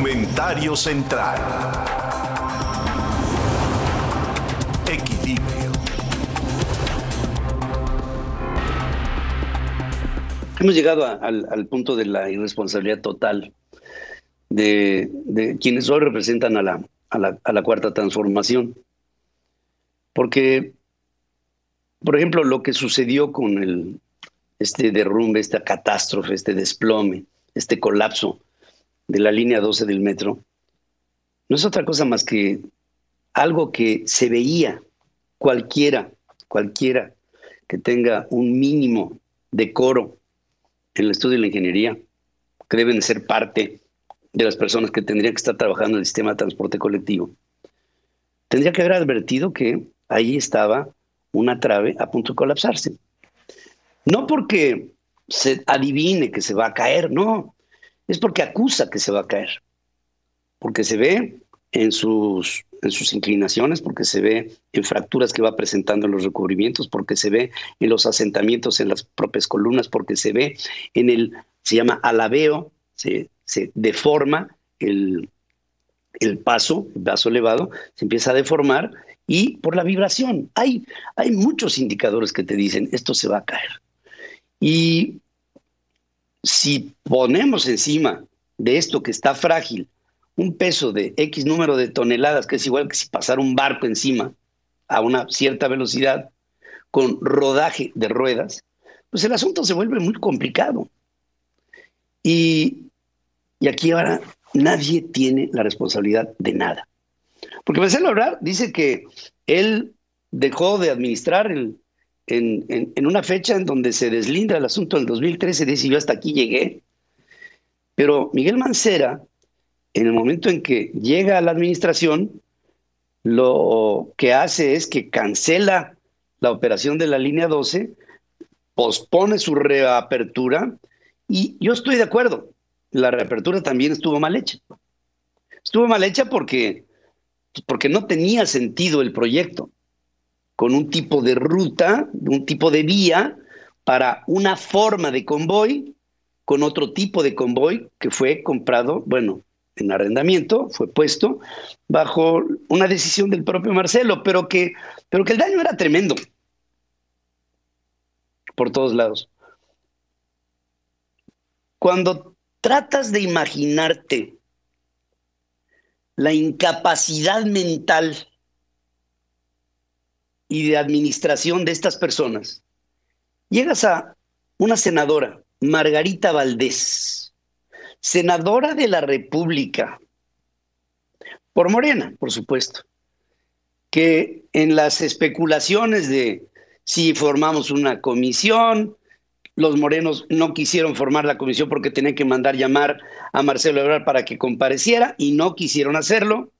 Comentario central. Equilibrio. Hemos llegado al, punto de la irresponsabilidad total de, quienes hoy representan a la, a la cuarta transformación. Porque, por ejemplo, lo que sucedió con el, este derrumbe, esta catástrofe, este desplome, este colapso de la línea 12 del metro, no es otra cosa más que algo que se veía cualquiera, cualquiera que tenga un mínimo de coro en el estudio de la ingeniería, que deben ser parte de las personas que tendrían que estar trabajando en el sistema de transporte colectivo, tendría que haber advertido que ahí estaba una trave a punto de colapsarse. No porque se adivine que se va a caer, no, es porque acusa que se va a caer, porque se ve en sus, en sus inclinaciones, porque se ve en fracturas que va presentando en los recubrimientos, porque se ve en los asentamientos en las propias columnas, porque se ve en el, se llama alabeo, se, se deforma el, el paso, el paso elevado, se empieza a deformar y por la vibración. Hay, hay muchos indicadores que te dicen esto se va a caer. Y si ponemos encima de esto que está frágil un peso de X número de toneladas, que es igual que si pasara un barco encima a una cierta velocidad con rodaje de ruedas, pues el asunto se vuelve muy complicado. Y, y aquí ahora nadie tiene la responsabilidad de nada. Porque Marcelo Ebrard dice que él dejó de administrar el, en, una fecha en donde se deslinda el asunto del 2013, dice yo hasta aquí llegué. Pero Miguel Mancera, en el momento en que llega a la administración, lo que hace es que cancela la operación de la línea 12, pospone su reapertura y yo estoy de acuerdo, la reapertura también estuvo mal hecha. Estuvo mal hecha porque, porque no tenía sentido el proyecto con un tipo de ruta, un tipo de vía para una forma de convoy con otro tipo de convoy que fue comprado, bueno, en arrendamiento, fue puesto bajo una decisión del propio Marcelo, pero que, pero que el daño era tremendo por todos lados. Cuando tratas de imaginarte la incapacidad mental y de administración de estas personas, llegas a una senadora, Margarita Valdés, senadora de la República, por Morena, por supuesto, que en las especulaciones de si formamos una comisión, los morenos no quisieron formar la comisión porque tenían que mandar llamar a Marcelo Ebrard para que compareciera y no quisieron hacerlo,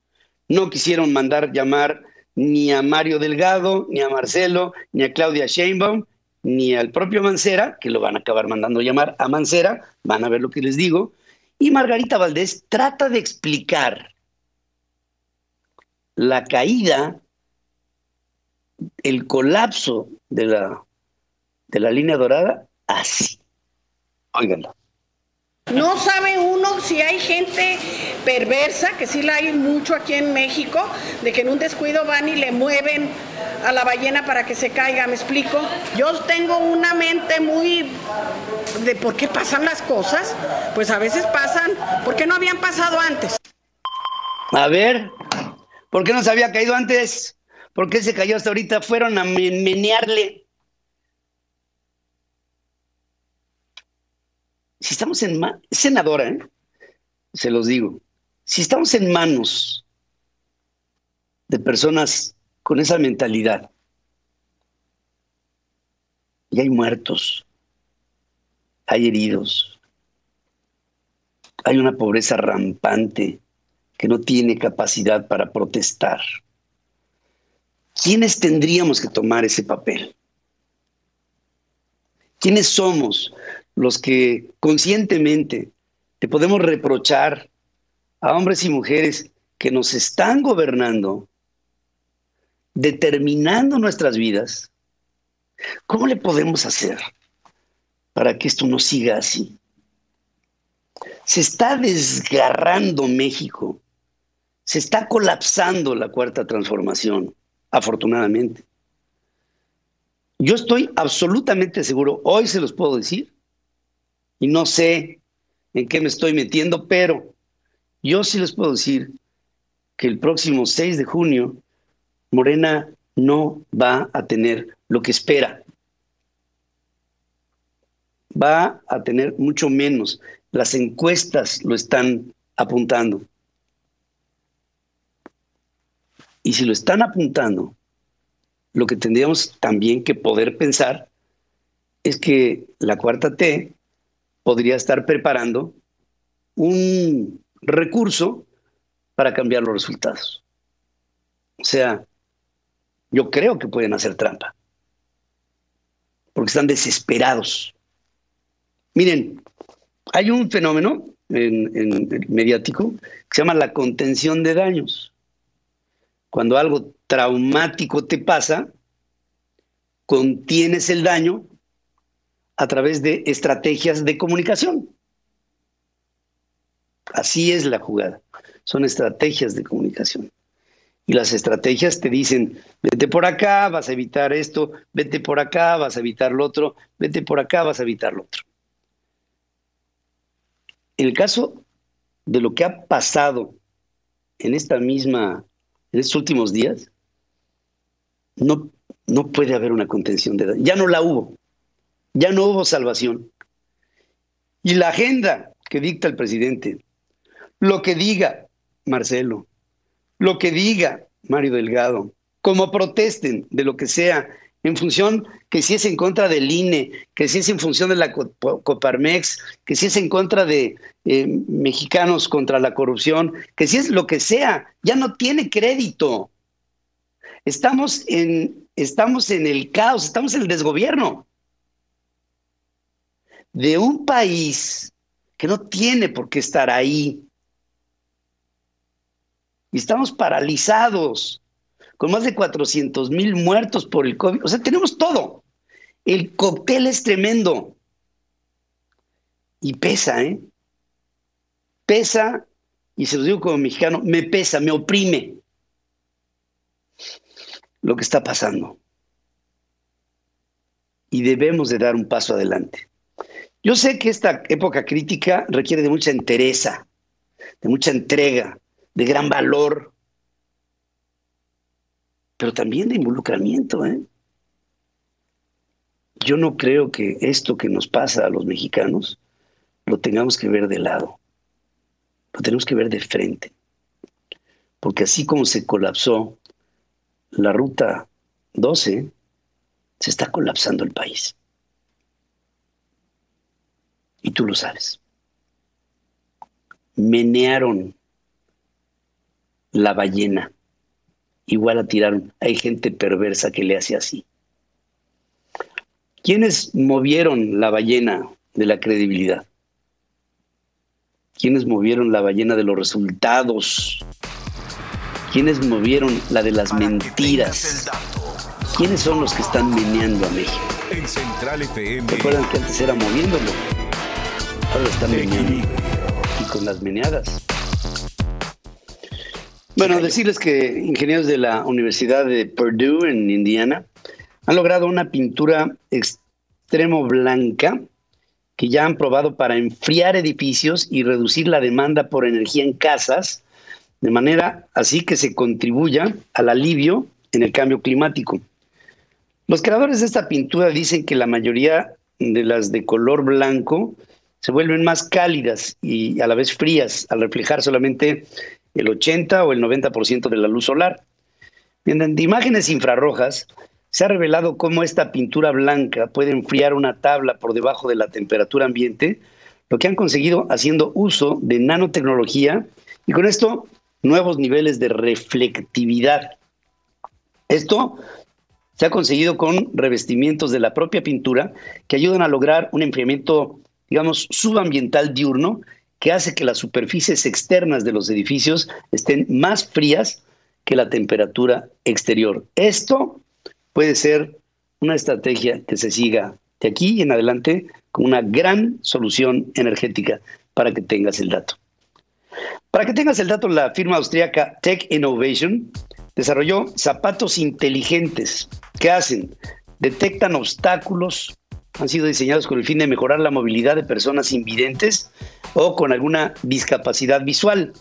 no quisieron mandar llamar ni a Mario Delgado, ni a Marcelo, ni a Claudia Sheinbaum, ni al propio Mancera, que lo van a acabar mandando llamar a Mancera, van a ver lo que les digo, y Margarita Valdés trata de explicar la caída, el colapso de la, de la línea dorada así. Óiganlo. No sabe uno si hay gente perversa, que sí la hay mucho aquí en México, de que en un descuido van y le mueven a la ballena para que se caiga, ¿me explico? Yo tengo una mente muy de por qué pasan las cosas, pues a veces pasan, ¿por qué no habían pasado antes? A ver, ¿por qué no se había caído antes? ¿Por qué se cayó hasta ahorita? Fueron a menearle. Si estamos en senadora, ¿eh? se los digo, si estamos en manos de personas con esa mentalidad, y hay muertos, hay heridos, hay una pobreza rampante que no tiene capacidad para protestar. ¿Quiénes tendríamos que tomar ese papel? ¿Quiénes somos los que conscientemente te podemos reprochar a hombres y mujeres que nos están gobernando, determinando nuestras vidas, ¿cómo le podemos hacer para que esto no siga así? Se está desgarrando México. Se está colapsando la cuarta transformación, afortunadamente. Yo estoy absolutamente seguro, hoy se los puedo decir, y no sé en qué me estoy metiendo, pero yo sí les puedo decir que el próximo 6 de junio Morena no va a tener lo que espera. Va a tener mucho menos. Las encuestas lo están apuntando. Y si lo están apuntando, lo que tendríamos también que poder pensar es que la cuarta T podría estar preparando un recurso para cambiar los resultados. O sea, yo creo que pueden hacer trampa, porque están desesperados. Miren, hay un fenómeno en, mediático que se llama la contención de daños. Cuando algo traumático te pasa, contienes el daño a través de estrategias de comunicación. Así es la jugada. Son estrategias de comunicación. Y las estrategias te dicen, vete por acá, vas a evitar esto, vete por acá, vas a evitar lo otro, vete por acá, vas a evitar lo otro. En el caso de lo que ha pasado en esta misma, en estos últimos días, no, no puede haber una contención de edad. Ya no la hubo. Ya no hubo salvación. Y la agenda que dicta el presidente, lo que diga Marcelo, lo que diga Mario Delgado, como protesten de lo que sea, en función que si es en contra del INE, que si es en función de la Coparmex, que si es en contra de eh, mexicanos contra la corrupción, que si es lo que sea, ya no tiene crédito. Estamos en, estamos en el caos, estamos en el desgobierno de un país que no tiene por qué estar ahí, y estamos paralizados, con más de 400 mil muertos por el COVID. O sea, tenemos todo. El cóctel es tremendo. Y pesa, ¿eh? Pesa, y se lo digo como mexicano, me pesa, me oprime lo que está pasando. Y debemos de dar un paso adelante. Yo sé que esta época crítica requiere de mucha entereza, de mucha entrega, de gran valor, pero también de involucramiento. ¿eh? Yo no creo que esto que nos pasa a los mexicanos lo tengamos que ver de lado, lo tenemos que ver de frente, porque así como se colapsó la ruta 12, se está colapsando el país. Y tú lo sabes. Menearon la ballena. Igual la tiraron. Hay gente perversa que le hace así. ¿Quiénes movieron la ballena de la credibilidad? ¿Quiénes movieron la ballena de los resultados? ¿Quiénes movieron la de las mentiras? ¿Quiénes son los que están meneando a México? En Central FM. Recuerdan que antes era moviéndolo. Ahora están meneando. Y con las meneadas bueno, decirles que ingenieros de la Universidad de Purdue en Indiana han logrado una pintura extremo blanca que ya han probado para enfriar edificios y reducir la demanda por energía en casas, de manera así que se contribuya al alivio en el cambio climático. Los creadores de esta pintura dicen que la mayoría de las de color blanco se vuelven más cálidas y a la vez frías al reflejar solamente el 80 o el 90% de la luz solar. Mediante imágenes infrarrojas, se ha revelado cómo esta pintura blanca puede enfriar una tabla por debajo de la temperatura ambiente, lo que han conseguido haciendo uso de nanotecnología y con esto nuevos niveles de reflectividad. Esto se ha conseguido con revestimientos de la propia pintura que ayudan a lograr un enfriamiento, digamos, subambiental diurno que hace que las superficies externas de los edificios estén más frías que la temperatura exterior. Esto puede ser una estrategia que se siga de aquí en adelante como una gran solución energética para que tengas el dato. Para que tengas el dato, la firma austríaca Tech Innovation desarrolló zapatos inteligentes que hacen, detectan obstáculos, han sido diseñados con el fin de mejorar la movilidad de personas invidentes o con alguna discapacidad visual.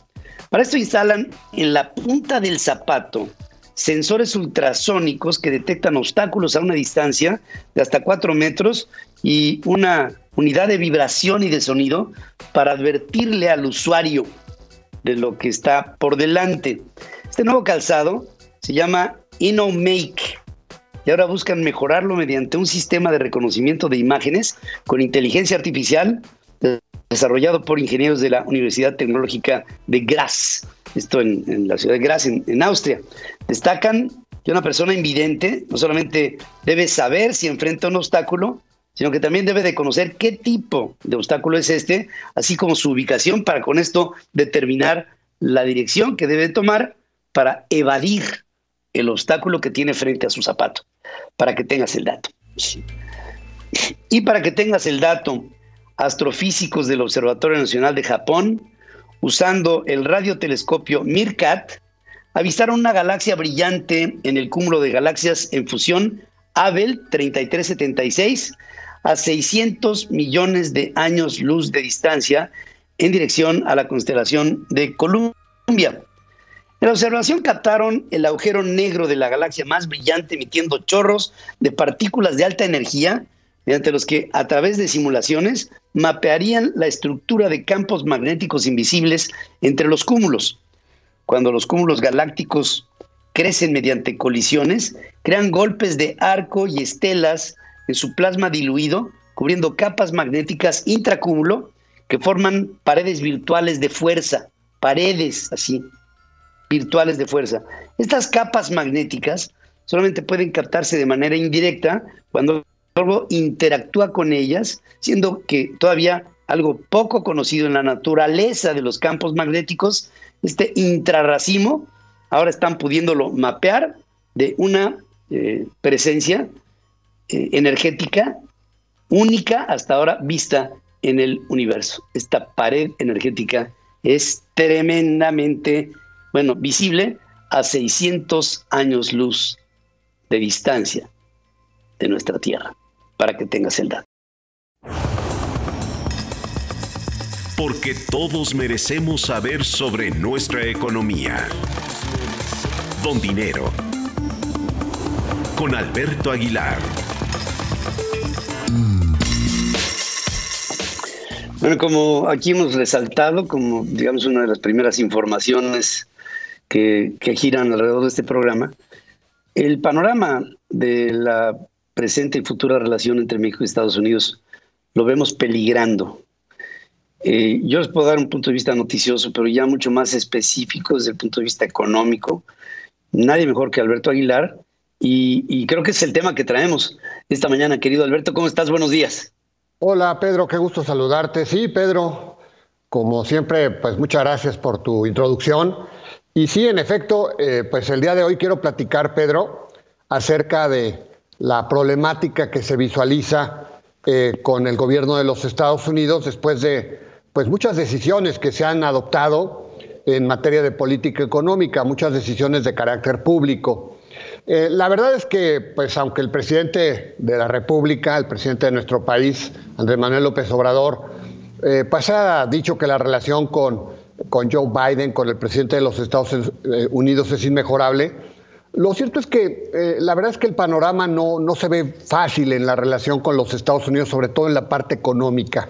Para esto instalan en la punta del zapato sensores ultrasónicos que detectan obstáculos a una distancia de hasta 4 metros y una unidad de vibración y de sonido para advertirle al usuario de lo que está por delante. Este nuevo calzado se llama InnoMake y ahora buscan mejorarlo mediante un sistema de reconocimiento de imágenes con inteligencia artificial desarrollado por ingenieros de la Universidad Tecnológica de Graz, esto en, la ciudad de Graz, en, Austria. Destacan que una persona invidente no solamente debe saber si enfrenta un obstáculo, sino que también debe de conocer qué tipo de obstáculo es este, así como su ubicación, para con esto determinar la dirección que debe tomar para evadir el obstáculo que tiene frente a su zapato, para que tengas el dato. Y para que tengas el dato, astrofísicos del Observatorio Nacional de Japón, usando el radiotelescopio MIRCAT, avistaron una galaxia brillante en el cúmulo de galaxias en fusión Abel 3376 a 600 millones de años luz de distancia en dirección a la constelación de Columbia. En la observación captaron el agujero negro de la galaxia más brillante emitiendo chorros de partículas de alta energía mediante los que a través de simulaciones mapearían la estructura de campos magnéticos invisibles entre los cúmulos. Cuando los cúmulos galácticos crecen mediante colisiones, crean golpes de arco y estelas en su plasma diluido, cubriendo capas magnéticas intracúmulo que forman paredes virtuales de fuerza, paredes así, virtuales de fuerza. Estas capas magnéticas solamente pueden captarse de manera indirecta cuando algo interactúa con ellas, siendo que todavía algo poco conocido en la naturaleza de los campos magnéticos, este intrarracimo, ahora están pudiéndolo mapear de una eh, presencia eh, energética única hasta ahora vista en el universo. Esta pared energética es tremendamente, bueno, visible a 600 años luz de distancia de nuestra Tierra, para que tengas el dato. Porque todos merecemos saber sobre nuestra economía. Don Dinero. Con Alberto Aguilar. Bueno, como aquí hemos resaltado, como digamos una de las primeras informaciones que, giran alrededor de este programa, el panorama de la presente y futura relación entre México y Estados Unidos lo vemos peligrando. Eh, yo les puedo dar un punto de vista noticioso, pero ya mucho más específico desde el punto de vista económico. Nadie mejor que Alberto Aguilar. Y, y creo que es el tema que traemos esta mañana, querido Alberto. ¿Cómo estás? Buenos días. Hola Pedro, qué gusto saludarte. Sí, Pedro, como siempre, pues muchas gracias por tu introducción. Y sí, en efecto, eh, pues el día de hoy quiero platicar, Pedro, acerca de la problemática que se visualiza eh, con el gobierno de los Estados Unidos después de pues, muchas decisiones que se han adoptado en materia de política económica, muchas decisiones de carácter público. Eh, la verdad es que, pues, aunque el presidente de la República, el presidente de nuestro país, Andrés Manuel López Obrador, eh, pues ha dicho que la relación con, con Joe Biden, con el presidente de los Estados Unidos, es inmejorable, lo cierto es que eh, la verdad es que el panorama no, no, se ve fácil en la relación con los Estados Unidos, sobre todo en la parte económica.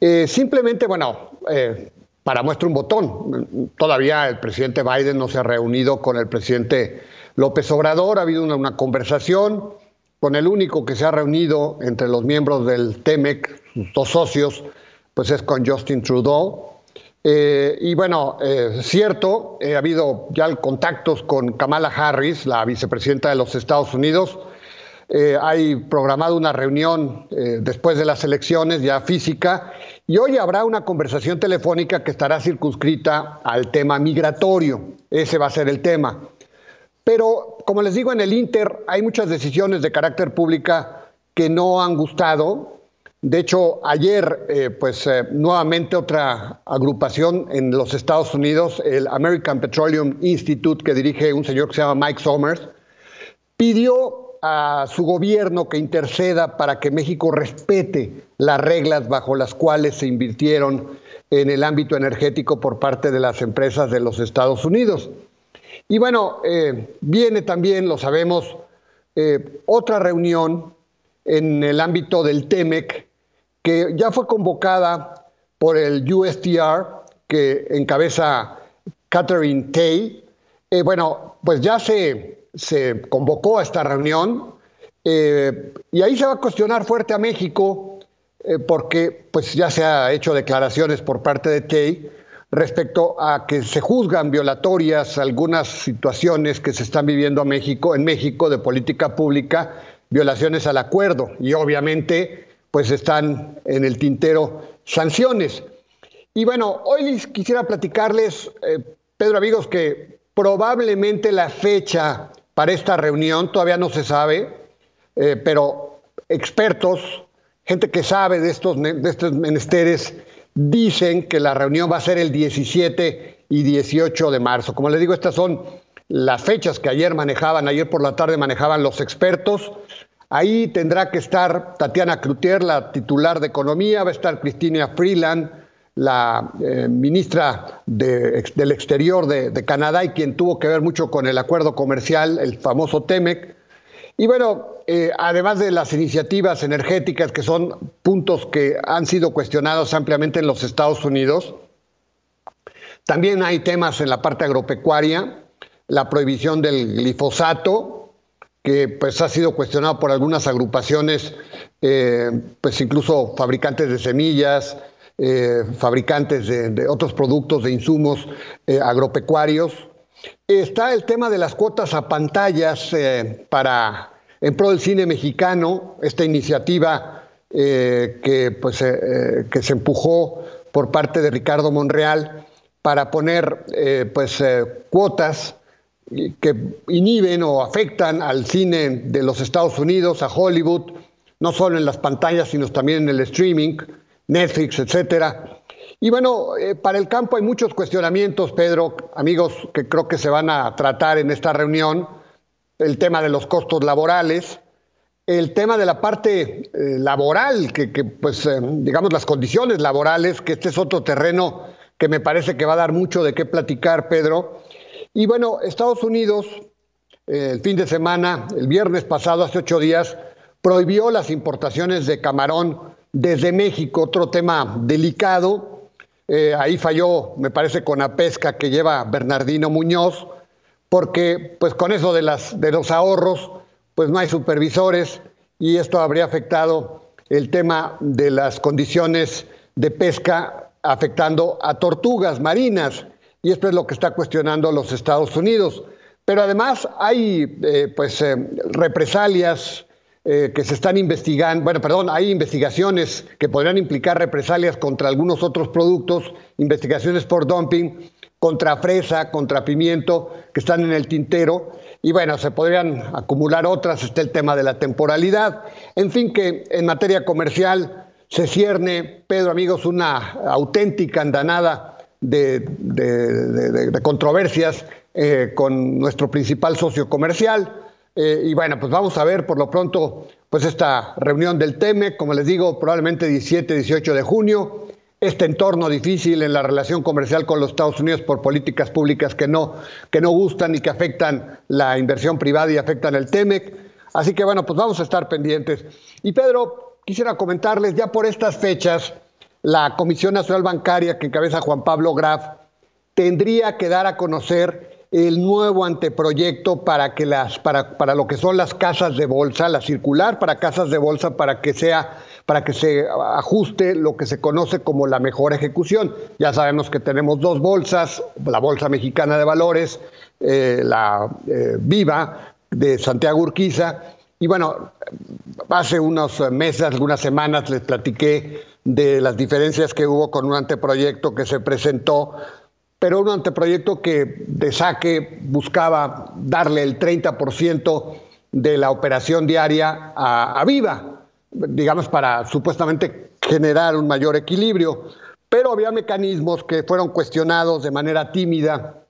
Eh, simplemente, bueno, eh, para muestra un botón, todavía el presidente Biden no se ha reunido con el presidente López Obrador, ha habido una, una conversación con el único que se ha reunido entre los miembros del TEMEC, dos socios, pues es con Justin Trudeau. Eh, y bueno, es cierto, ha habido ya contactos con Kamala Harris, la vicepresidenta de los Estados Unidos. Eh, hay programado una reunión eh, después de las elecciones ya física y hoy habrá una conversación telefónica que estará circunscrita al tema migratorio. Ese va a ser el tema. Pero, como les digo, en el Inter hay muchas decisiones de carácter pública que no han gustado De hecho, ayer, eh, pues eh, nuevamente otra agrupación en los Estados Unidos, el American Petroleum Institute, que dirige un señor que se llama Mike Somers, pidió a su gobierno que interceda para que México respete las reglas bajo las cuales se invirtieron en el ámbito energético por parte de las empresas de los Estados Unidos. Y bueno, eh, viene también, lo sabemos, otra reunión en el ámbito del TEMEC, que ya fue convocada por el USTR, que encabeza Catherine Tay. Eh, bueno, pues ya se, se, convocó a esta reunión eh, y ahí se va a cuestionar fuerte a México eh, porque pues ya se ha hecho declaraciones por parte de Tay respecto a que se juzgan violatorias algunas situaciones que se están viviendo a México, en México de política pública, violaciones al acuerdo y obviamente pues están en el tintero sanciones. Y bueno, hoy quisiera platicarles, eh, Pedro amigos, que probablemente la fecha para esta reunión todavía no se sabe, eh, pero expertos, gente que sabe de estos, de estos menesteres, dicen que la reunión va a ser el 17 y 18 de marzo. Como les digo, estas son las fechas que ayer manejaban, ayer por la tarde manejaban los expertos. Ahí tendrá que estar Tatiana Cloutier, la titular de Economía, va a estar Cristina Freeland, la eh, ministra del Exterior de, Canadá y quien tuvo que ver mucho con el acuerdo comercial, el famoso TEMEC. Y bueno, eh, además de las iniciativas energéticas, que son puntos que han sido cuestionados ampliamente en los Estados Unidos, también hay temas en la parte agropecuaria, la prohibición del glifosato, que pues ha sido cuestionado por algunas agrupaciones, eh, pues incluso fabricantes de semillas, eh, fabricantes de, otros productos, de insumos eh, agropecuarios. Está el tema de las cuotas a pantallas para en pro del cine mexicano, esta iniciativa que, pues, que se empujó por parte de Ricardo Monreal para poner pues, cuotas que inhiben o afectan al cine de los Estados Unidos, a Hollywood, no solo en las pantallas, sino también en el streaming, Netflix, etcétera. Y bueno, eh, para el campo hay muchos cuestionamientos, Pedro, amigos, que creo que se van a tratar en esta reunión. El tema de los costos laborales, el tema de la parte eh, laboral, que, pues, eh, digamos, las condiciones laborales, que este es otro terreno que me parece que va a dar mucho de qué platicar, Pedro. Y bueno, Estados Unidos, eh, el fin de semana, el viernes pasado, hace ocho días, prohibió las importaciones de camarón desde México, otro tema delicado. Eh, ahí falló, me parece, con la pesca que lleva Bernardino Muñoz, porque pues con eso de, las, de los ahorros, pues no hay supervisores y esto habría afectado el tema de las condiciones de pesca afectando a tortugas marinas y esto es lo que está cuestionando los Estados Unidos. Pero además hay eh, pues, eh, represalias eh, que se están investigando, bueno, perdón, hay investigaciones que podrían implicar represalias contra algunos otros productos, investigaciones por dumping, contra fresa, contra pimiento, que están en el tintero. Y bueno, se podrían acumular otras, está el tema de la temporalidad. En fin, que en materia comercial se cierne, Pedro, amigos, una auténtica andanada de, controversias eh, con nuestro principal socio comercial. Eh, y bueno, pues vamos a ver por lo pronto pues esta reunión del TEME, como les digo, probablemente 17, 18 de junio, este entorno difícil en la relación comercial con los Estados Unidos por políticas públicas que no, que no gustan y que afectan la inversión privada y afectan el TEMEC. Así que bueno, pues vamos a estar pendientes. Y Pedro, quisiera comentarles ya por estas fechas, la Comisión Nacional Bancaria que encabeza Juan Pablo Graf tendría que dar a conocer el nuevo anteproyecto para que las para, para lo que son las casas de bolsa, la circular para casas de bolsa para que sea para que se ajuste lo que se conoce como la mejor ejecución. Ya sabemos que tenemos dos bolsas, la Bolsa Mexicana de Valores, eh, la eh, Viva de Santiago Urquiza, y bueno, hace unos meses, algunas semanas les platiqué de las diferencias que hubo con un anteproyecto que se presentó, pero un anteproyecto que de saque buscaba darle el 30% de la operación diaria a, Viva. digamos, para supuestamente generar un mayor equilibrio. Pero había mecanismos que fueron cuestionados de manera tímida,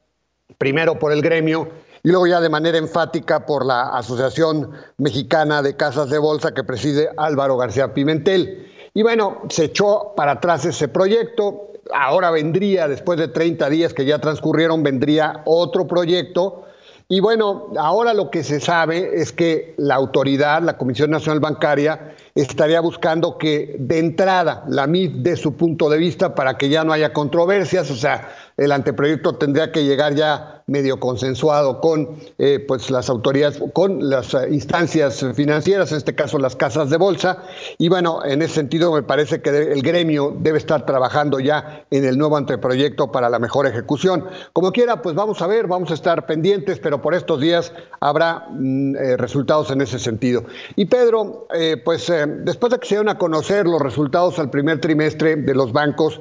primero por el gremio y luego ya de manera enfática por la Asociación Mexicana de Casas de Bolsa que preside Álvaro García Pimentel. Y bueno, se echó para atrás ese proyecto. Ahora vendría, después de 30 días que ya transcurrieron, vendría otro proyecto. Y bueno, ahora lo que se sabe es que la autoridad, la Comisión Nacional Bancaria, estaría buscando que de entrada la MIF dé su punto de vista para que ya no haya controversias, o sea, el anteproyecto tendría que llegar ya medio consensuado con eh, pues las autoridades, con las eh, instancias financieras, en este caso las casas de bolsa. Y bueno, en ese sentido me parece que el gremio debe estar trabajando ya en el nuevo anteproyecto para la mejor ejecución. Como quiera, pues vamos a ver, vamos a estar pendientes, pero por estos días habrá mm, eh, resultados en ese sentido. Y Pedro, pues después de que se dieron a conocer los resultados al primer trimestre de los bancos,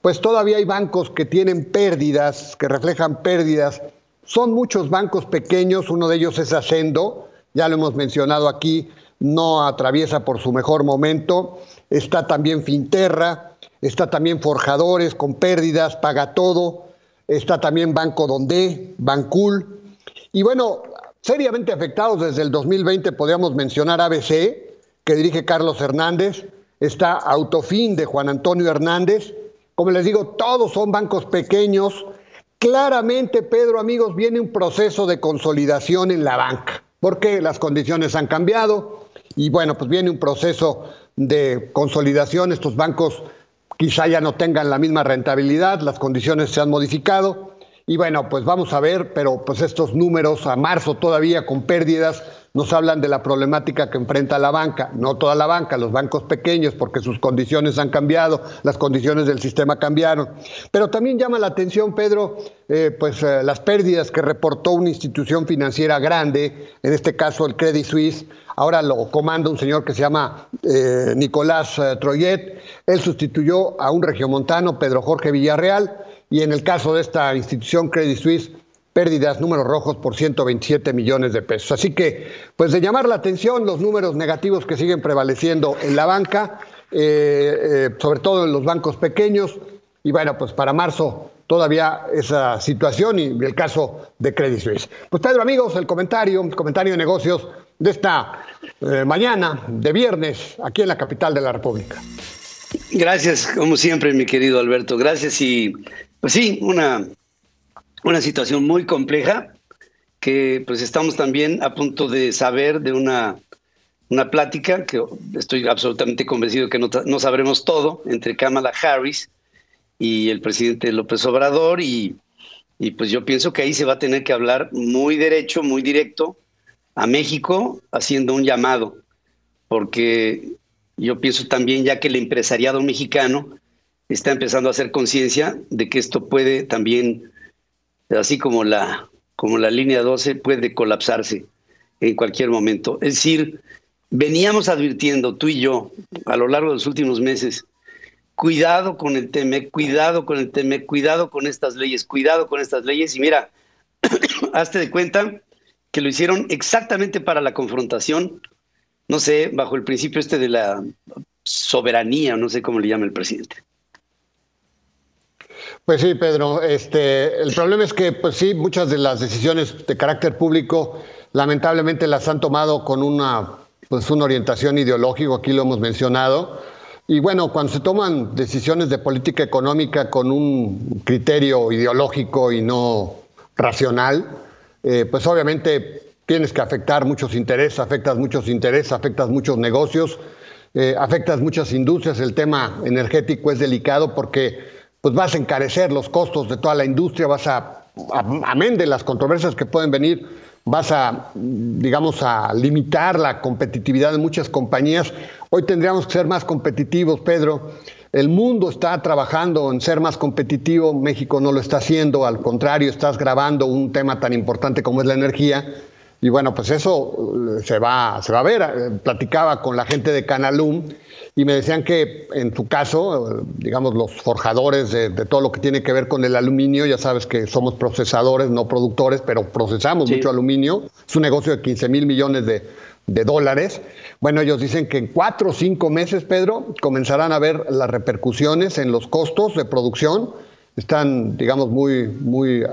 pues todavía hay bancos que tienen pérdidas, que reflejan pérdidas. Son muchos bancos pequeños, uno de ellos es Ascendo, ya lo hemos mencionado aquí, no atraviesa por su mejor momento. Está también Finterra, está también Forjadores con pérdidas, paga todo. Está también Banco Donde, Bancul. Y bueno, seriamente afectados desde el 2020 podríamos mencionar ABC, que dirige Carlos Hernández. Está Autofin de Juan Antonio Hernández como les digo, todos son bancos pequeños. Claramente, Pedro, amigos, viene un proceso de consolidación en la banca, porque las condiciones han cambiado y bueno, pues viene un proceso de consolidación. Estos bancos quizá ya no tengan la misma rentabilidad, las condiciones se han modificado. Y bueno, pues vamos a ver, pero pues estos números a marzo todavía con pérdidas nos hablan de la problemática que enfrenta la banca, no toda la banca, los bancos pequeños, porque sus condiciones han cambiado, las condiciones del sistema cambiaron. Pero también llama la atención, Pedro, eh, pues eh, las pérdidas que reportó una institución financiera grande, en este caso el Credit Suisse, ahora lo comanda un señor que se llama eh, Nicolás Troyet, él sustituyó a un regiomontano, Pedro Jorge Villarreal, y en el caso de esta institución Credit Suisse, pérdidas, números rojos por 127 millones de pesos. Así que, pues de llamar la atención los números negativos que siguen prevaleciendo en la banca, eh, eh, sobre todo en los bancos pequeños. Y bueno, pues para marzo todavía esa situación y el caso de Credit Suisse. Pues Pedro, amigos, el comentario, el comentario de negocios de esta eh, mañana de viernes aquí en la capital de la República. Gracias, como siempre, mi querido Alberto. Gracias y pues sí, una una situación muy compleja que pues estamos también a punto de saber de una, una plática que estoy absolutamente convencido que no, sabremos todo entre Kamala Harris y el presidente López Obrador y, y pues yo pienso que ahí se va a tener que hablar muy derecho, muy directo a México haciendo un llamado, porque yo pienso también ya que el empresariado mexicano está empezando a hacer conciencia de que esto puede también así como la, como la línea 12 puede colapsarse en cualquier momento. Es decir, veníamos advirtiendo tú y yo a lo largo de los últimos meses, cuidado con el TME, cuidado con el TME, cuidado con estas leyes, cuidado con estas leyes. Y mira, hazte de cuenta que lo hicieron exactamente para la confrontación, no sé, bajo el principio este de la soberanía, no sé cómo le llama el presidente. Pues sí, Pedro. Este, el problema es que, pues sí, muchas de las decisiones de carácter público, lamentablemente las han tomado con una, pues una orientación ideológica. Aquí lo hemos mencionado. Y bueno, cuando se toman decisiones de política económica con un criterio ideológico y no racional, eh, pues obviamente tienes que afectar muchos intereses, afectas muchos intereses, afectas muchos negocios, eh, afectas muchas industrias. El tema energético es delicado porque pues vas a encarecer los costos de toda la industria, vas a, amén de las controversias que pueden venir, vas a, digamos, a limitar la competitividad de muchas compañías. Hoy tendríamos que ser más competitivos, Pedro. El mundo está trabajando en ser más competitivo, México no lo está haciendo, al contrario, estás grabando un tema tan importante como es la energía. Y bueno, pues eso se va, se va a ver. Platicaba con la gente de Canalum y me decían que en tu caso, digamos, los forjadores de, todo lo que tiene que ver con el aluminio, ya sabes que somos procesadores, no productores, pero procesamos mucho aluminio. Es un negocio de 15 mil millones de, de dólares. Bueno, ellos dicen que en cuatro o cinco meses, Pedro, comenzarán a ver las repercusiones en los costos de producción. Están, digamos, muy, muy eh,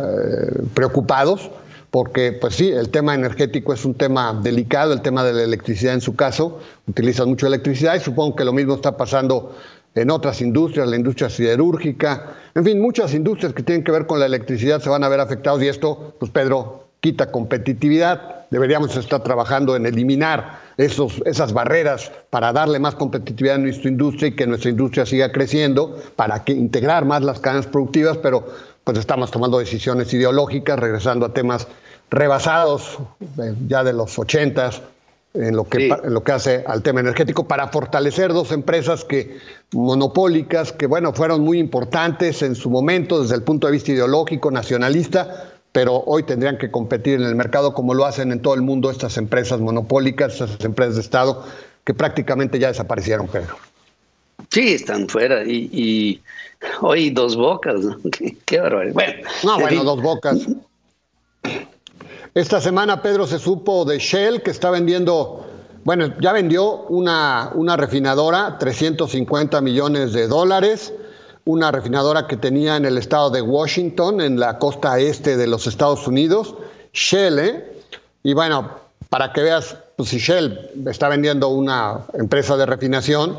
preocupados porque, pues sí, el tema energético es un tema delicado, el tema de la electricidad en su caso, utilizan mucho electricidad y supongo que lo mismo está pasando en otras industrias, la industria siderúrgica, en fin, muchas industrias que tienen que ver con la electricidad se van a ver afectados y esto, pues Pedro, quita competitividad. Deberíamos estar trabajando en eliminar esos, esas barreras para darle más competitividad a nuestra industria y que nuestra industria siga creciendo, para que integrar más las cadenas productivas, pero pues estamos tomando decisiones ideológicas, regresando a temas rebasados eh, ya de los ochentas, en lo que, en lo que hace al tema energético, para fortalecer dos empresas que monopólicas, que bueno, fueron muy importantes en su momento desde el punto de vista ideológico, nacionalista, pero hoy tendrían que competir en el mercado como lo hacen en todo el mundo estas empresas monopólicas, estas empresas de Estado, que prácticamente ya desaparecieron, Pedro. Sí, están fuera y, hoy dos bocas, qué, barbaridad. Bueno, no, bueno, dos bocas. Esta semana, Pedro, se supo de Shell que está vendiendo, bueno, ya vendió una, una refinadora, 350 millones de dólares, una refinadora que tenía en el estado de Washington, en la costa este de los Estados Unidos, Shell, ¿eh? Y bueno, para que veas, pues si Shell está vendiendo una empresa de refinación,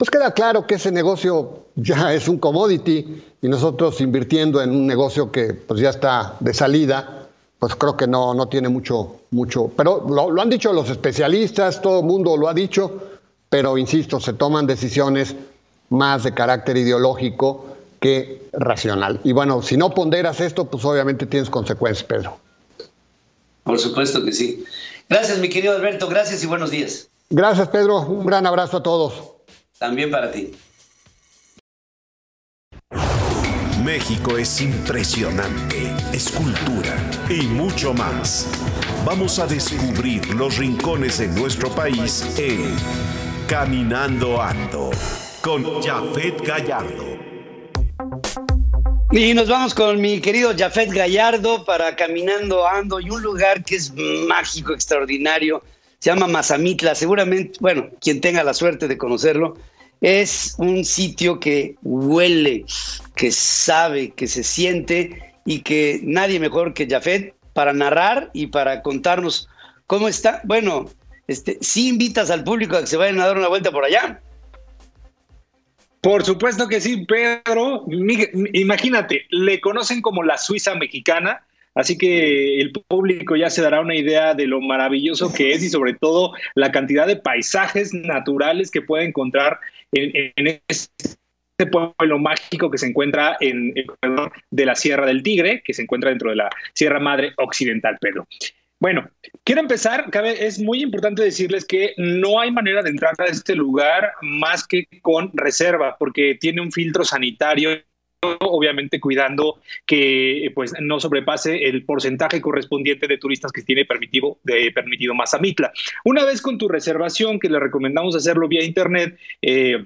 pues queda claro que ese negocio ya es un commodity y nosotros invirtiendo en un negocio que pues ya está de salida, pues creo que no, no tiene mucho, mucho, pero lo, han dicho los especialistas, todo el mundo lo ha dicho, pero insisto, se toman decisiones más de carácter ideológico que racional. Y bueno, si no ponderas esto, pues obviamente tienes consecuencias, Pedro. Por supuesto que sí. Gracias, mi querido Alberto, gracias y buenos días. Gracias, Pedro. Un gran abrazo a todos. También para ti. México es impresionante, es cultura y mucho más. Vamos a descubrir los rincones de nuestro país en Caminando Ando con Jafet Gallardo. Y nos vamos con mi querido Jafet Gallardo para Caminando Ando y un lugar que es mágico, extraordinario. Se llama Mazamitla. Seguramente, bueno, quien tenga la suerte de conocerlo, es un sitio que huele, que sabe, que se siente y que nadie mejor que Jafet para narrar y para contarnos cómo está. Bueno, este, si invitas al público a que se vayan a dar una vuelta por allá. Por supuesto que sí, Pedro. Imagínate, le conocen como la Suiza mexicana, así que el público ya se dará una idea de lo maravilloso que es y sobre todo la cantidad de paisajes naturales que puede encontrar en, en este pueblo mágico que se encuentra en el corredor de la Sierra del Tigre, que se encuentra dentro de la Sierra Madre Occidental, Pedro. Bueno, quiero empezar, es muy importante decirles que no hay manera de entrar a este lugar más que con reserva, porque tiene un filtro sanitario obviamente cuidando que pues no sobrepase el porcentaje correspondiente de turistas que tiene permitido, de, permitido Mazamitla. Una vez con tu reservación, que le recomendamos hacerlo vía internet, eh,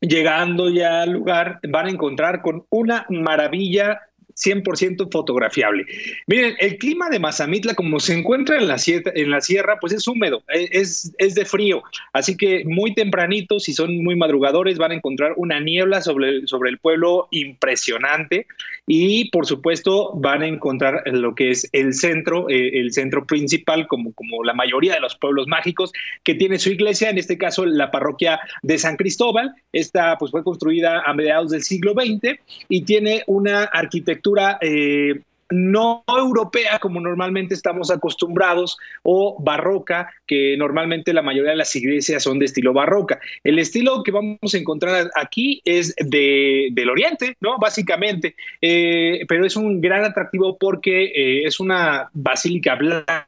llegando ya al lugar, van a encontrar con una maravilla 100% fotografiable. Miren, el clima de Mazamitla, como se encuentra en la, sierra, en la sierra, pues es húmedo, e, es, es de frío. Así que muy tempranito, si son muy madrugadores, van a encontrar una niebla sobre, sobre el pueblo impresionante. Y por supuesto, van a encontrar lo que es el centro, eh, el centro principal, como, como la mayoría de los pueblos mágicos, que tiene su iglesia, en este caso la parroquia de San Cristóbal. Esta pues fue construida a mediados del siglo XX y tiene una arquitectura eh, no europea como normalmente estamos acostumbrados o barroca, que normalmente la mayoría de las iglesias son de estilo barroca. El estilo que vamos a encontrar aquí es de, del oriente, ¿no? Básicamente, eh, pero es un gran atractivo porque eh, es una basílica blanca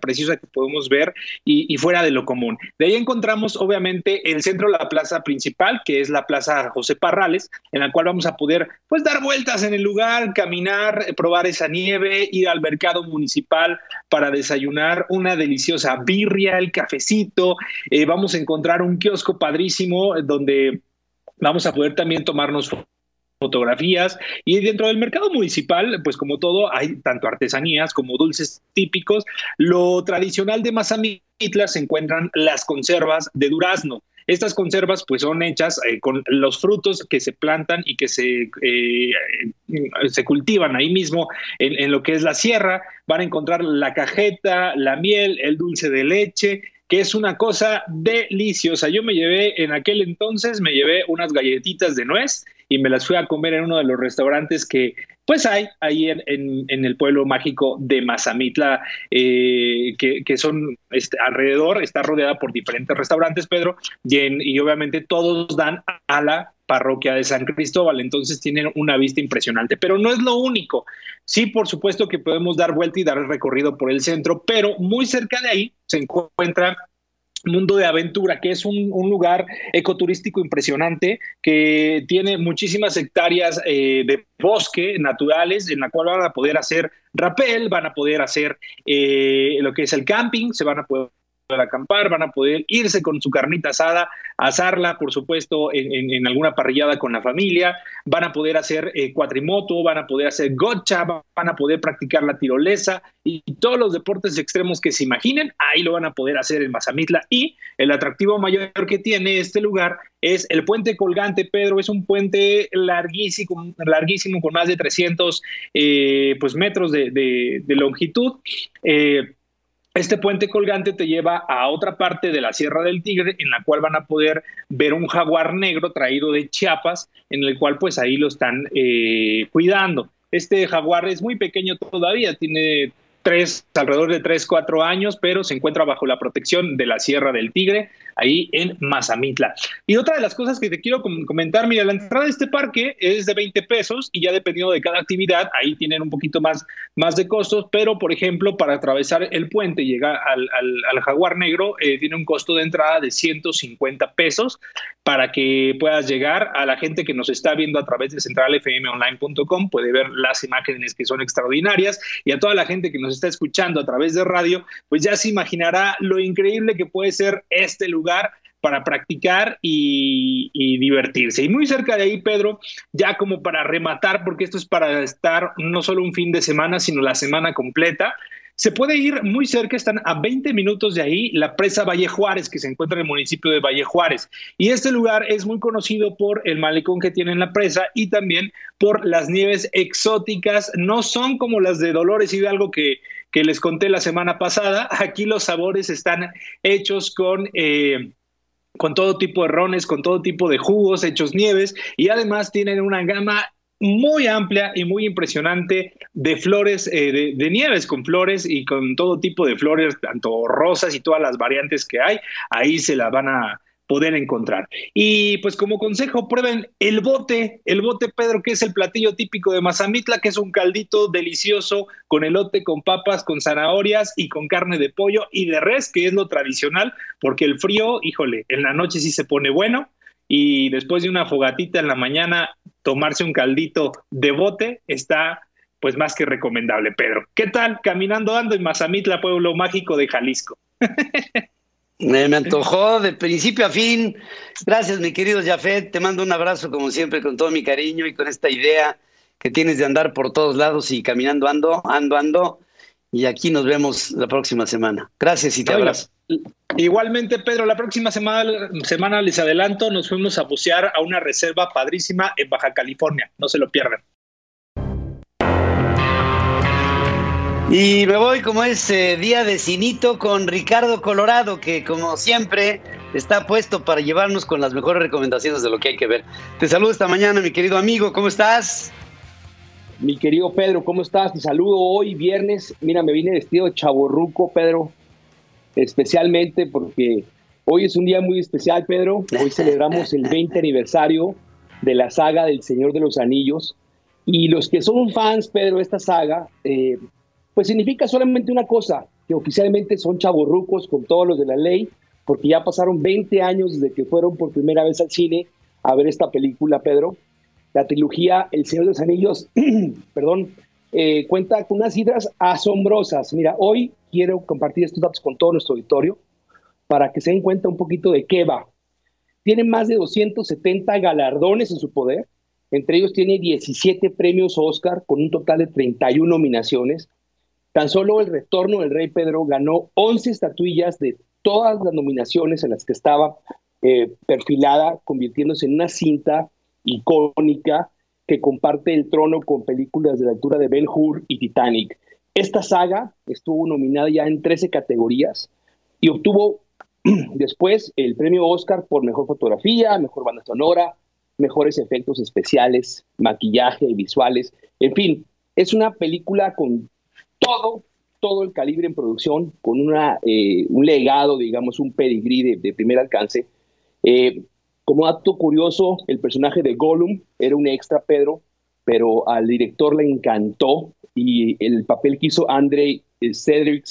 preciosa que podemos ver y, fuera de lo común. De ahí encontramos obviamente el centro la plaza principal, que es la plaza José Parrales, en la cual vamos a poder pues dar vueltas en el lugar, caminar, probar esa nieve, ir al mercado municipal para desayunar una deliciosa birria, el cafecito, eh, vamos a encontrar un kiosco padrísimo donde vamos a poder también tomarnos fotografías y dentro del mercado municipal, pues como todo, hay tanto artesanías como dulces típicos. Lo tradicional de Mazamitla se encuentran las conservas de durazno. Estas conservas pues son hechas eh, con los frutos que se plantan y que se, eh, se cultivan ahí mismo en, en, lo que es la sierra. Van a encontrar la cajeta, la miel, el dulce de leche que es una cosa deliciosa. Yo me llevé en aquel entonces, me llevé unas galletitas de nuez y me las fui a comer en uno de los restaurantes que pues hay ahí en, en, el pueblo mágico de Mazamitla, eh, que, que, son este, alrededor, está rodeada por diferentes restaurantes, Pedro, y, y obviamente todos dan a la parroquia de San Cristóbal, entonces tienen una vista impresionante, pero no es lo único. Sí, por supuesto que podemos dar vuelta y dar el recorrido por el centro, pero muy cerca de ahí se encuentra Mundo de Aventura, que es un, lugar ecoturístico impresionante que tiene muchísimas hectáreas eh, de bosque naturales en la cual van a poder hacer rapel, van a poder hacer eh, lo que es el camping, se van a poder acampar, van a poder irse con su carnita asada, asarla, por supuesto, en, alguna parrillada con la familia, van a poder hacer eh, cuatrimoto, van a poder hacer gocha, van a poder practicar la tirolesa y todos los deportes extremos que se imaginen, ahí lo van a poder hacer en Mazamitla. Y el atractivo mayor que tiene este lugar es el puente colgante, Pedro, es un puente larguísimo, larguísimo con más de 300 eh, pues, metros de, longitud. Eh, este puente colgante te lleva a otra parte de la Sierra del Tigre en la cual van a poder ver un jaguar negro traído de Chiapas, en el cual pues ahí lo están eh, cuidando. Este jaguar es muy pequeño todavía, tiene tres, alrededor de tres, cuatro años, pero se encuentra bajo la protección de la Sierra del Tigre ahí en Mazamitla. Y otra de las cosas que te quiero comentar, mira, la entrada de este parque es de 20 pesos y ya dependiendo de cada actividad, ahí tienen un poquito más, más de costos, pero por ejemplo, para atravesar el puente y llegar al, al, Jaguar Negro, eh, tiene un costo de entrada de 150 pesos para que puedas llegar a la gente que nos está viendo a través de centralfmonline.com, puede ver las imágenes que son extraordinarias y a toda la gente que nos está escuchando a través de radio, pues ya se imaginará lo increíble que puede ser este lugar para practicar y, divertirse. Y muy cerca de ahí, Pedro, ya como para rematar, porque esto es para estar no solo un fin de semana, sino la semana completa. Se puede ir muy cerca, están a 20 minutos de ahí, la presa Valle Juárez, que se encuentra en el municipio de Valle Juárez. Y este lugar es muy conocido por el malecón que tiene en la presa y también por las nieves exóticas. No son como las de Dolores Hidalgo que, que les conté la semana pasada. Aquí los sabores están hechos con... Eh, con todo tipo de rones, con todo tipo de jugos hechos nieves y además tienen una gama muy amplia y muy impresionante de flores, eh, de, de, nieves con flores y con todo tipo de flores, tanto rosas y todas las variantes que hay. Ahí se la van a, poder encontrar. Y pues como consejo, prueben el bote, el bote Pedro, que es el platillo típico de Mazamitla, que es un caldito delicioso con elote, con papas, con zanahorias y con carne de pollo y de res, que es lo tradicional, porque el frío, híjole, en la noche sí se pone bueno y después de una fogatita en la mañana, tomarse un caldito de bote está pues más que recomendable, Pedro. ¿Qué tal? Caminando ando en Mazamitla, pueblo mágico de Jalisco. Me, antojó de principio a fin. Gracias, mi querido Jafet. Te mando un abrazo, como siempre, con todo mi cariño y con esta idea que tienes de andar por todos lados y caminando ando, ando, ando. Y aquí nos vemos la próxima semana. Gracias y te abrazo. Igualmente, Pedro, la próxima semana, semana les adelanto, nos fuimos a bucear a una reserva padrísima en Baja California. No se lo pierdan. Y me voy como es eh, día de cinito con Ricardo Colorado, que como siempre está puesto para llevarnos con las mejores recomendaciones de lo que hay que ver. Te saludo esta mañana, mi querido amigo, ¿cómo estás? Mi querido Pedro, ¿cómo estás? Te saludo hoy, viernes. Mira, me vine vestido de chaborruco, Pedro, especialmente porque hoy es un día muy especial, Pedro. Hoy celebramos el 20 aniversario de la saga del Señor de los Anillos. Y los que son fans, Pedro, de esta saga, eh, pues significa solamente una cosa, que oficialmente son chavorrucos con todos los de la ley, porque ya pasaron 20 años desde que fueron por primera vez al cine a ver esta película, Pedro. La trilogía El Señor de los Anillos, perdón, eh, cuenta con unas cifras asombrosas. Mira, hoy quiero compartir estos datos con todo nuestro auditorio para que se den cuenta un poquito de qué va. Tiene más de 270 galardones en su poder, Entre ellos tiene 17 premios Oscar con un total de 31 nominaciones. Tan solo El Retorno del Rey Pedro ganó 11 estatuillas de todas las nominaciones en las que estaba eh, perfilada, convirtiéndose en una cinta icónica que comparte el trono con películas de la altura de Ben Hur y Titanic. Esta saga estuvo nominada ya en 13 categorías y obtuvo después el premio Oscar por mejor fotografía, mejor banda sonora, mejores efectos especiales, maquillaje, visuales, en fin, es una película con todo, todo el calibre en producción, con una, eh, un legado, digamos, un pedigrí de, primer alcance. Eh, como dato curioso, el personaje de Gollum era un extra, Pedro, pero al director le encantó y el papel que hizo Andrei Cedric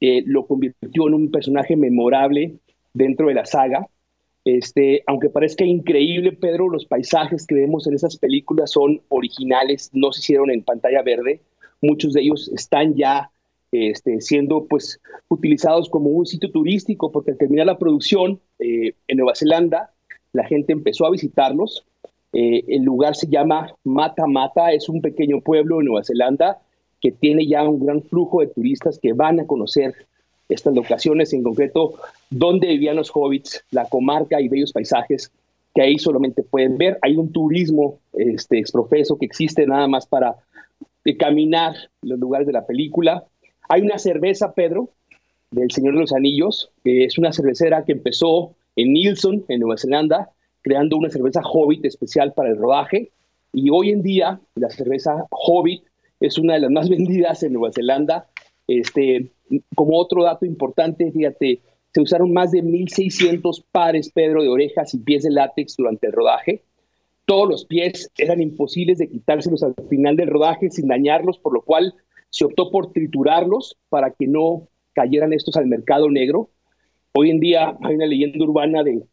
eh, lo convirtió en un personaje memorable dentro de la saga. Este, aunque parezca increíble, Pedro, los paisajes que vemos en esas películas son originales, no se hicieron en pantalla verde. Muchos de ellos están ya este, siendo pues, utilizados como un sitio turístico, porque al terminar la producción eh, en Nueva Zelanda, la gente empezó a visitarlos. Eh, el lugar se llama Mata Mata, es un pequeño pueblo en Nueva Zelanda que tiene ya un gran flujo de turistas que van a conocer estas locaciones, en concreto donde vivían los hobbits, la comarca y bellos paisajes que ahí solamente pueden ver. Hay un turismo este, exprofeso que existe nada más para caminar los lugares de la película. Hay una cerveza, Pedro, del Señor de los Anillos, que es una cervecera que empezó en Nielsen, en Nueva Zelanda, creando una cerveza Hobbit especial para el rodaje. Y hoy en día la cerveza Hobbit es una de las más vendidas en Nueva Zelanda. Este, como otro dato importante, fíjate, se usaron más de 1.600 pares, Pedro, de orejas y pies de látex durante el rodaje. Todos los pies eran imposibles de quitárselos al final del rodaje sin dañarlos, por lo cual se optó por triturarlos para que no cayeran estos al mercado negro. Hoy en día hay una leyenda urbana de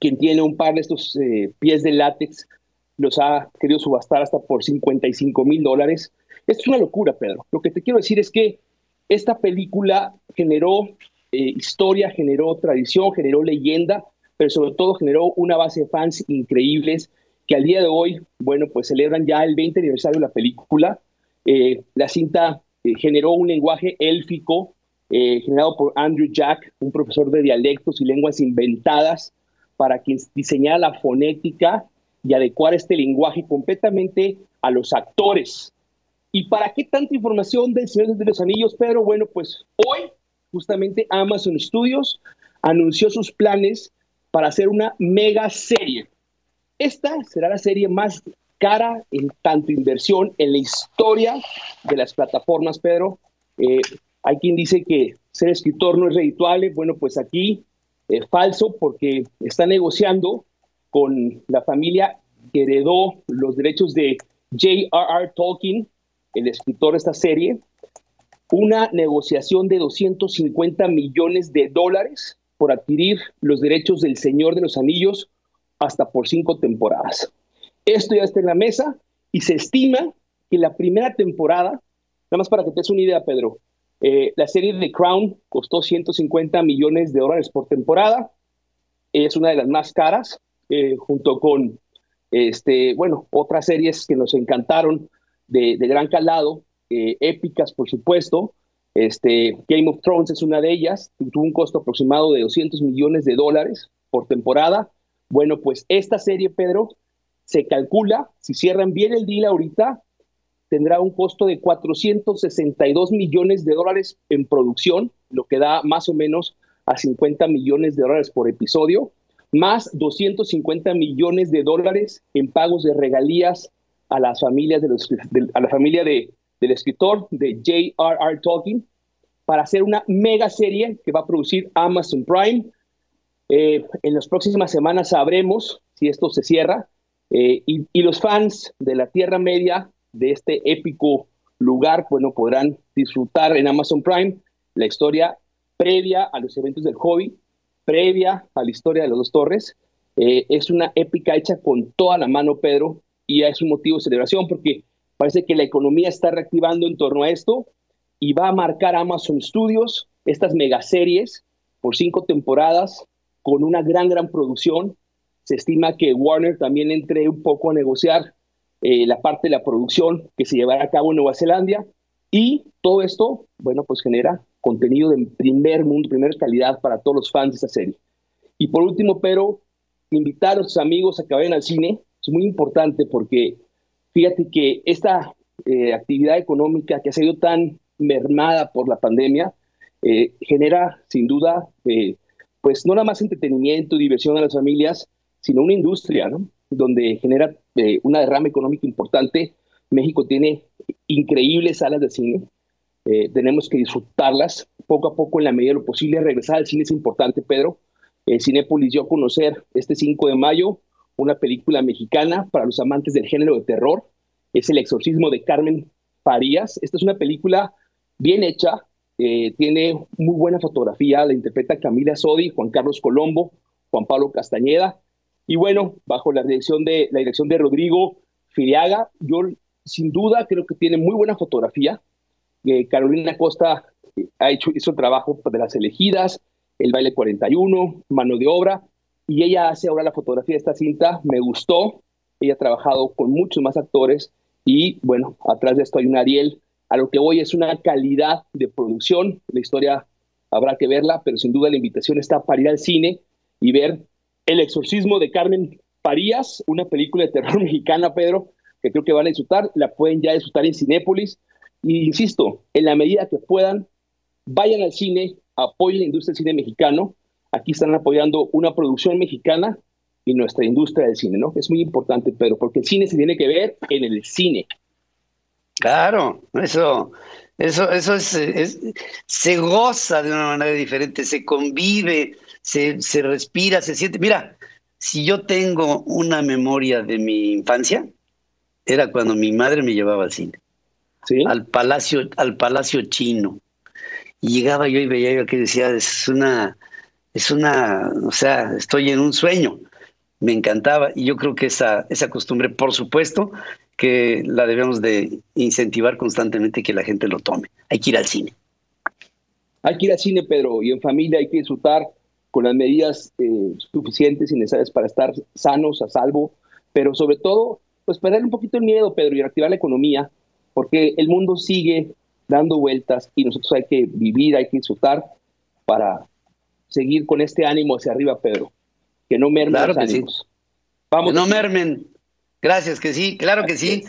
quien tiene un par de estos eh, pies de látex, los ha querido subastar hasta por 55 mil dólares. Esto es una locura, Pedro. Lo que te quiero decir es que esta película generó eh, historia, generó tradición, generó leyenda, pero sobre todo generó una base de fans increíbles que al día de hoy, bueno, pues celebran ya el 20 aniversario de la película. Eh, la cinta generó un lenguaje élfico generado por Andrew Jack, un profesor de dialectos y lenguas inventadas, para que diseñara la fonética y adecuar este lenguaje completamente a los actores ¿Y para qué tanta información del Señor de los Anillos, Pedro? Bueno, pues hoy justamente Amazon Studios anunció sus planes para hacer una mega serie. Esta será la serie más cara en tanto inversión en la historia de las plataformas, Pedro. Eh, hay quien dice que ser escritor no es redituable. Bueno, pues aquí es falso porque está negociando con la familia que heredó los derechos de J.R.R. Tolkien el escritor de esta serie, una negociación de 250 millones de dólares por adquirir los derechos del Señor de los Anillos hasta por cinco temporadas. Esto ya está en la mesa y se estima que la primera temporada, nada más para que te des una idea, Pedro, eh, la serie de Crown costó 150 millones de dólares por temporada, es una de las más caras, eh, junto con, este, bueno, otras series que nos encantaron, de, gran calado, eh, épicas por supuesto. Este, Game of Thrones es una de ellas, tuvo un costo aproximado de 200 millones de dólares por temporada. Bueno, pues esta serie, Pedro, se calcula, si cierran bien el deal ahorita, tendrá un costo de 462 millones de dólares en producción, lo que da más o menos a 50 millones de dólares por episodio, más 250 millones de dólares en pagos de regalías a las familias de los, a la familia de, del escritor de J.R.R. Tolkien para hacer una mega serie que va a producir Amazon Prime. Eh, en las próximas semanas sabremos si esto se cierra eh, y, y, los fans de la Tierra Media de este épico lugar, bueno, podrán disfrutar en Amazon Prime la historia previa a los eventos del hobby, previa a la historia de las dos torres. Eh, es una épica hecha con toda la mano, Pedro, y es un motivo de celebración porque parece que la economía está reactivando en torno a esto y va a marcar Amazon Studios estas megaseries por cinco temporadas con una gran, gran producción. Se estima que Warner también entre un poco a negociar eh, la parte de la producción que se llevará a cabo en Nueva Zelanda y todo esto, bueno, pues genera contenido de primer mundo, primera calidad para todos los fans de esta serie. Y por último, pero invitar a sus amigos a que vayan al cine es muy importante porque fíjate que esta eh, actividad económica que ha sido tan mermada por la pandemia eh, genera sin duda, pues no nada más entretenimiento, diversión a las familias, sino una industria. Donde genera una derrama económica importante. México tiene increíbles salas de cine. tenemos que disfrutarlas poco a poco en la medida de lo posible. Regresar al cine es importante, Pedro. Eh, Cinépolis dio a conocer este 5 de mayo una película mexicana para los amantes del género de terror. Es El exorcismo de Carmen Farías. Esta es una película bien hecha, eh, tiene muy buena fotografía, la interpreta Camila Sodi, Juan Carlos Colombo, Juan Pablo Castañeda. Y bueno, bajo la dirección de, la dirección de Rodrigo Filiaga, yo sin duda creo que tiene muy buena fotografía. Eh, Carolina Costa ha hecho, hizo el trabajo de las elegidas, el baile 41, mano de obra, y ella hace ahora la fotografía de esta cinta, me gustó, ella ha trabajado con muchos más actores y bueno, atrás de esto hay un Ariel, a lo que voy es una calidad de producción, la historia habrá que verla, pero sin duda la invitación está para ir al cine y ver El exorcismo de Carmen Parías, una película de terror mexicana, Pedro, que creo que van a disfrutar, la pueden ya disfrutar en Cinépolis, y insisto, en la medida que puedan, vayan al cine, apoyen la industria del cine mexicano. Aquí están apoyando una producción mexicana y nuestra industria del cine, ¿no? Es muy importante, Pedro, porque el cine se tiene que ver en el cine. Claro, eso, eso, eso es, se goza de una manera diferente, se convive, se, se respira, se siente. Mira, si yo tengo una memoria de mi infancia, era cuando mi madre me llevaba al cine. ¿Sí? Al palacio, al palacio chino. Y llegaba yo y veía yo que decía, es una, es una, o sea, estoy en un sueño. Me encantaba y yo creo que esa, esa costumbre, por supuesto, que la debemos de incentivar constantemente que la gente lo tome. Hay que ir al cine. Hay que ir al cine, Pedro, y en familia hay que disfrutar con las medidas eh, suficientes y necesarias para estar sanos, a salvo, pero sobre todo, pues perder un poquito el miedo, Pedro, y reactivar la economía, porque el mundo sigue dando vueltas y nosotros hay que vivir, hay que disfrutar para seguir con este ánimo hacia arriba, Pedro. Que no mermen claro los ánimos. Vamos. Que no mermen. Gracias, que sí, claro que sí.